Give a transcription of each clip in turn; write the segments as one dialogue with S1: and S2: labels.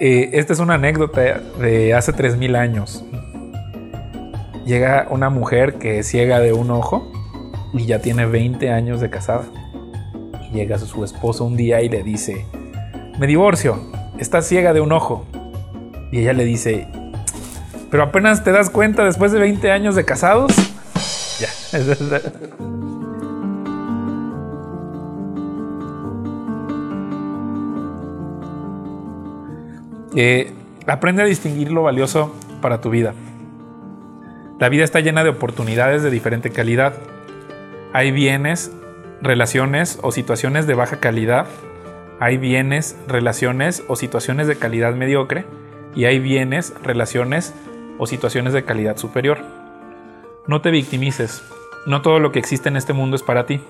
S1: Eh, esta es una anécdota de hace 3000 años. Llega una mujer que es ciega de un ojo y ya tiene 20 años de casada. Y llega su esposo un día y le dice, me divorcio, estás ciega de un ojo. Y ella le dice, pero apenas te das cuenta después de 20 años de casados. Ya. Eh, aprende a distinguir lo valioso para tu vida. La vida está llena de oportunidades de diferente calidad. Hay bienes, relaciones o situaciones de baja calidad. Hay bienes, relaciones o situaciones de calidad mediocre. Y hay bienes, relaciones o situaciones de calidad superior. No te victimices. No todo lo que existe en este mundo es para ti.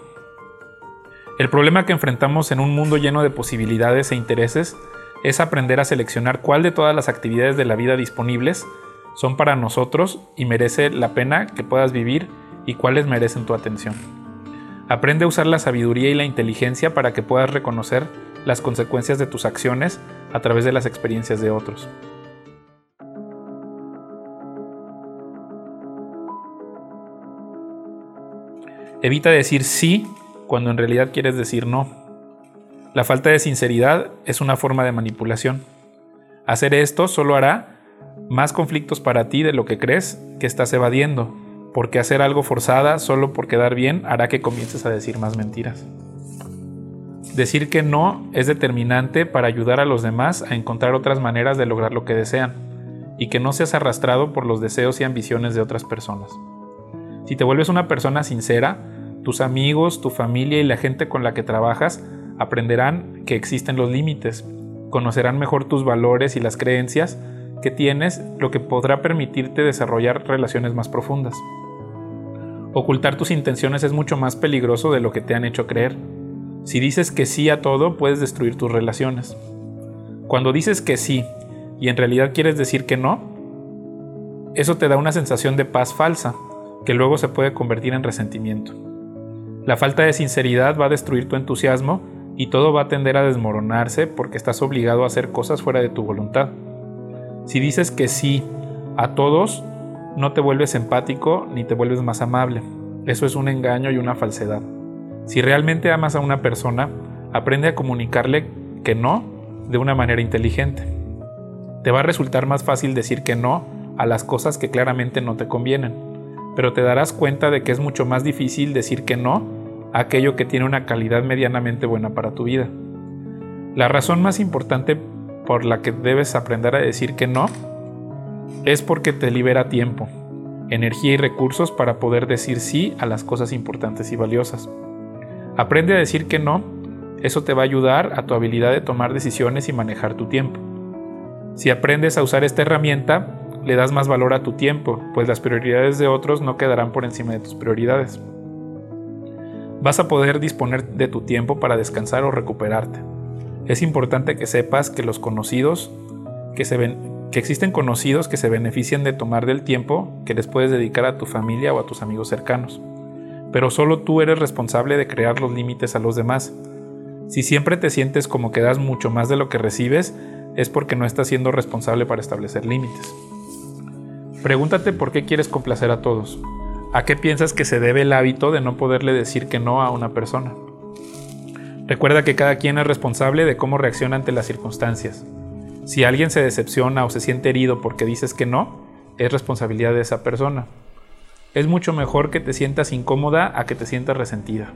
S1: El problema que enfrentamos en un mundo lleno de posibilidades e intereses es aprender a seleccionar cuál de todas las actividades de la vida disponibles son para nosotros y merece la pena que puedas vivir y cuáles merecen tu atención. Aprende a usar la sabiduría y la inteligencia para que puedas reconocer las consecuencias de tus acciones a través de las experiencias de otros. Evita decir sí cuando en realidad quieres decir no. La falta de sinceridad es una forma de manipulación. Hacer esto solo hará más conflictos para ti de lo que crees que estás evadiendo, porque hacer algo forzada solo por quedar bien hará que comiences a decir más mentiras. Decir que no es determinante para ayudar a los demás a encontrar otras maneras de lograr lo que desean, y que no seas arrastrado por los deseos y ambiciones de otras personas. Si te vuelves una persona sincera, tus amigos, tu familia y la gente con la que trabajas aprenderán que existen los límites, conocerán mejor tus valores y las creencias que tienes, lo que podrá permitirte desarrollar relaciones más profundas. Ocultar tus intenciones es mucho más peligroso de lo que te han hecho creer. Si dices que sí a todo, puedes destruir tus relaciones. Cuando dices que sí y en realidad quieres decir que no, eso te da una sensación de paz falsa, que luego se puede convertir en resentimiento. La falta de sinceridad va a destruir tu entusiasmo y todo va a tender a desmoronarse porque estás obligado a hacer cosas fuera de tu voluntad. Si dices que sí a todos, no te vuelves empático ni te vuelves más amable. Eso es un engaño y una falsedad. Si realmente amas a una persona, aprende a comunicarle que no de una manera inteligente. Te va a resultar más fácil decir que no a las cosas que claramente no te convienen, pero te darás cuenta de que es mucho más difícil decir que no aquello que tiene una calidad medianamente buena para tu vida. La razón más importante por la que debes aprender a decir que no es porque te libera tiempo, energía y recursos para poder decir sí a las cosas importantes y valiosas. Aprende a decir que no, eso te va a ayudar a tu habilidad de tomar decisiones y manejar tu tiempo. Si aprendes a usar esta herramienta, le das más valor a tu tiempo, pues las prioridades de otros no quedarán por encima de tus prioridades vas a poder disponer de tu tiempo para descansar o recuperarte. Es importante que sepas que los conocidos, que, se existen conocidos que se benefician de tomar del tiempo que les puedes dedicar a tu familia o a tus amigos cercanos. Pero solo tú eres responsable de crear los límites a los demás. Si siempre te sientes como que das mucho más de lo que recibes, es porque no estás siendo responsable para establecer límites. Pregúntate por qué quieres complacer a todos. ¿A qué piensas que se debe el hábito de no poderle decir que no a una persona? Recuerda que cada quien es responsable de cómo reacciona ante las circunstancias. Si alguien se decepciona o se siente herido porque dices que no, es responsabilidad de esa persona. Es mucho mejor que te sientas incómoda a que te sientas resentida.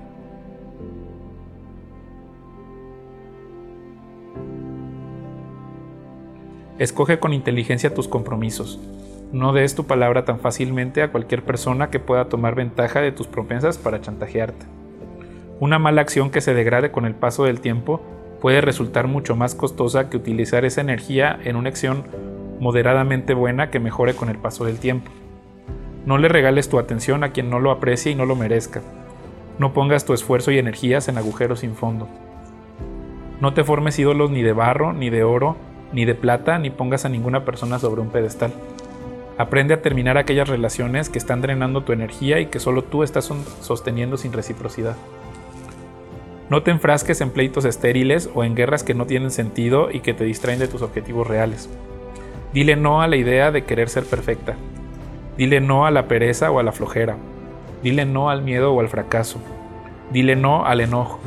S1: Escoge con inteligencia tus compromisos. No des tu palabra tan fácilmente a cualquier persona que pueda tomar ventaja de tus propensas para chantajearte. Una mala acción que se degrade con el paso del tiempo puede resultar mucho más costosa que utilizar esa energía en una acción moderadamente buena que mejore con el paso del tiempo. No le regales tu atención a quien no lo aprecie y no lo merezca. No pongas tu esfuerzo y energías en agujeros sin fondo. No te formes ídolos ni de barro, ni de oro, ni de plata, ni pongas a ninguna persona sobre un pedestal. Aprende a terminar aquellas relaciones que están drenando tu energía y que solo tú estás sosteniendo sin reciprocidad. No te enfrasques en pleitos estériles o en guerras que no tienen sentido y que te distraen de tus objetivos reales. Dile no a la idea de querer ser perfecta. Dile no a la pereza o a la flojera. Dile no al miedo o al fracaso. Dile no al enojo.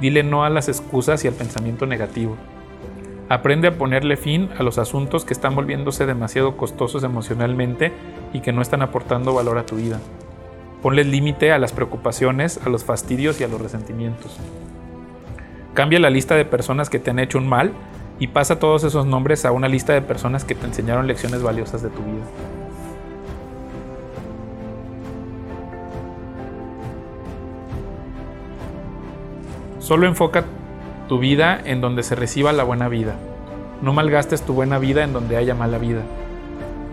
S1: Dile no a las excusas y al pensamiento negativo. Aprende a ponerle fin a los asuntos que están volviéndose demasiado costosos emocionalmente y que no están aportando valor a tu vida. Ponle límite a las preocupaciones, a los fastidios y a los resentimientos. Cambia la lista de personas que te han hecho un mal y pasa todos esos nombres a una lista de personas que te enseñaron lecciones valiosas de tu vida. Solo enfoca tu vida en donde se reciba la buena vida. No malgastes tu buena vida en donde haya mala vida.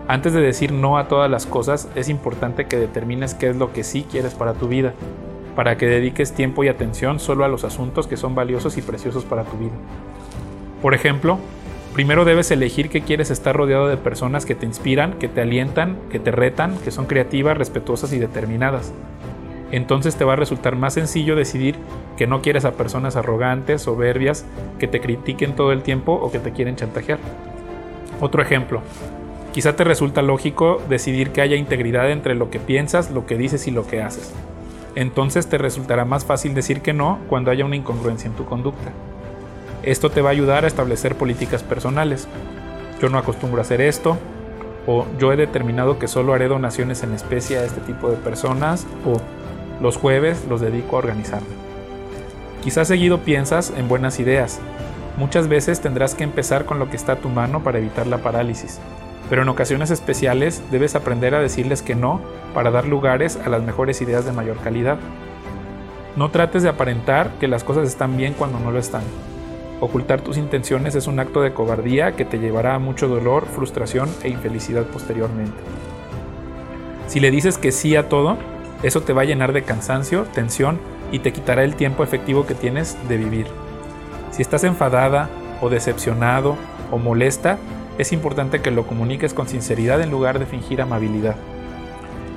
S1: Antes de decir no a todas las cosas, es importante que determines qué es lo que sí quieres para tu vida, para que dediques tiempo y atención solo a los asuntos que son valiosos y preciosos para tu vida. Por ejemplo, primero debes elegir que quieres estar rodeado de personas que te inspiran, que te alientan, que te retan, que son creativas, respetuosas y determinadas. Entonces te va a resultar más sencillo decidir que no quieres a personas arrogantes, soberbias, que te critiquen todo el tiempo o que te quieren chantajear. Otro ejemplo, Quizá te resulta lógico decidir que haya integridad entre lo que piensas, lo que dices y lo que haces. Entonces te resultará más fácil decir que no cuando haya una incongruencia en tu conducta. Esto te va a ayudar a establecer políticas personales. Yo no acostumbro a hacer esto, o yo he determinado que solo haré donaciones en especie a este tipo de personas, o los jueves los dedico a organizarme. Quizás seguido piensas en buenas ideas. Muchas veces tendrás que empezar con lo que está a tu mano para evitar la parálisis pero en ocasiones especiales debes aprender a decirles que no para dar lugares a las mejores ideas de mayor calidad. No trates de aparentar que las cosas están bien cuando no lo están. Ocultar tus intenciones es un acto de cobardía que te llevará a mucho dolor, frustración e infelicidad posteriormente. Si le dices que sí a todo, eso te va a llenar de cansancio, tensión y te quitará el tiempo efectivo que tienes de vivir. Si estás enfadada o decepcionado o molesta, es importante que lo comuniques con sinceridad en lugar de fingir amabilidad.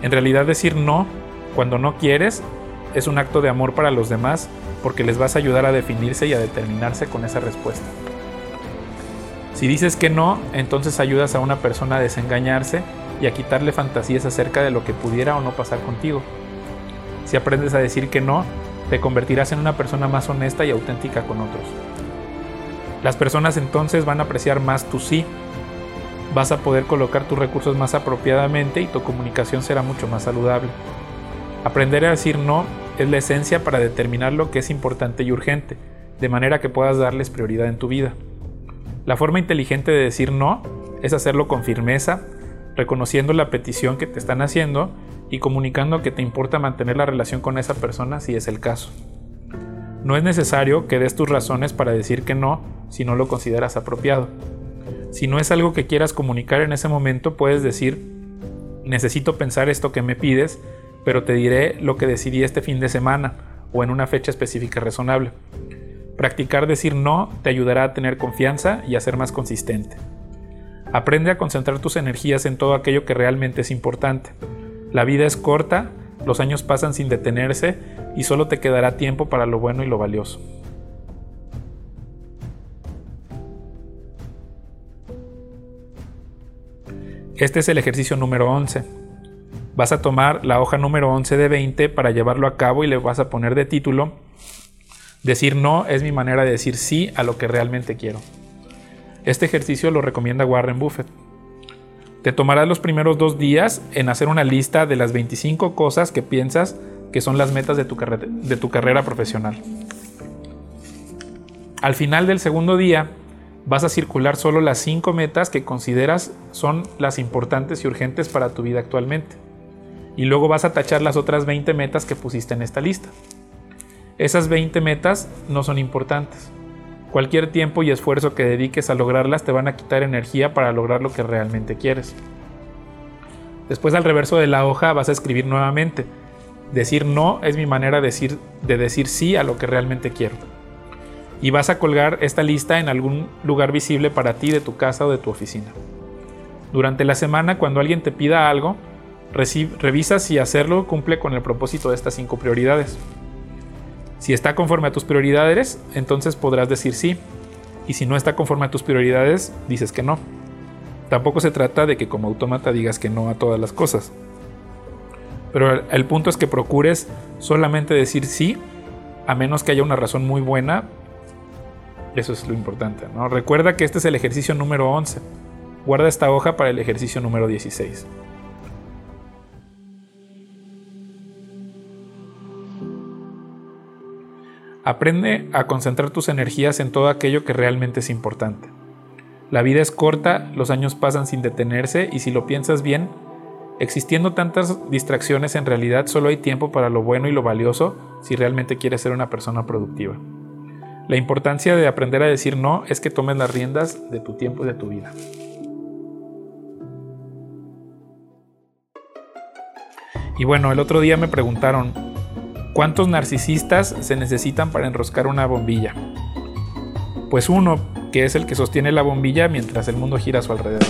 S1: En realidad decir no cuando no quieres es un acto de amor para los demás porque les vas a ayudar a definirse y a determinarse con esa respuesta. Si dices que no, entonces ayudas a una persona a desengañarse y a quitarle fantasías acerca de lo que pudiera o no pasar contigo. Si aprendes a decir que no, te convertirás en una persona más honesta y auténtica con otros. Las personas entonces van a apreciar más tu sí vas a poder colocar tus recursos más apropiadamente y tu comunicación será mucho más saludable. Aprender a decir no es la esencia para determinar lo que es importante y urgente, de manera que puedas darles prioridad en tu vida. La forma inteligente de decir no es hacerlo con firmeza, reconociendo la petición que te están haciendo y comunicando que te importa mantener la relación con esa persona si es el caso. No es necesario que des tus razones para decir que no si no lo consideras apropiado. Si no es algo que quieras comunicar en ese momento, puedes decir, necesito pensar esto que me pides, pero te diré lo que decidí este fin de semana o en una fecha específica razonable. Practicar decir no te ayudará a tener confianza y a ser más consistente. Aprende a concentrar tus energías en todo aquello que realmente es importante. La vida es corta, los años pasan sin detenerse y solo te quedará tiempo para lo bueno y lo valioso. Este es el ejercicio número 11. Vas a tomar la hoja número 11 de 20 para llevarlo a cabo y le vas a poner de título Decir no es mi manera de decir sí a lo que realmente quiero. Este ejercicio lo recomienda Warren Buffett. Te tomarás los primeros dos días en hacer una lista de las 25 cosas que piensas que son las metas de tu, carrera profesional. Al final del segundo día, vas a circular solo las cinco metas que consideras son las importantes y urgentes para tu vida actualmente. Y luego vas a tachar las otras 20 metas que pusiste en esta lista. Esas 20 metas no son importantes. Cualquier tiempo y esfuerzo que dediques a lograrlas te van a quitar energía para lograr lo que realmente quieres. Después al reverso de la hoja vas a escribir nuevamente. Decir no es mi manera de decir, de decir sí a lo que realmente quiero y vas a colgar esta lista en algún lugar visible para ti de tu casa o de tu oficina. Durante la semana, cuando alguien te pida algo, revisa si hacerlo cumple con el propósito de estas cinco prioridades. Si está conforme a tus prioridades, entonces podrás decir sí. Y si no está conforme a tus prioridades, dices que no. Tampoco se trata de que como autómata digas que no a todas las cosas. Pero el punto es que procures solamente decir sí, a menos que haya una razón muy buena. Eso es lo importante. ¿no? Recuerda que este es el ejercicio número 11. Guarda esta hoja para el ejercicio número 16. Aprende a concentrar tus energías en todo aquello que realmente es importante. La vida es corta, los años pasan sin detenerse y si lo piensas bien, existiendo tantas distracciones en realidad solo hay tiempo para lo bueno y lo valioso si realmente quieres ser una persona productiva. La importancia de aprender a decir no es que tomes las riendas de tu tiempo y de tu vida. Y bueno, el otro día me preguntaron, ¿Cuántos narcisistas se necesitan para enroscar una bombilla? Pues uno, que es el que sostiene la bombilla mientras el mundo gira a su alrededor.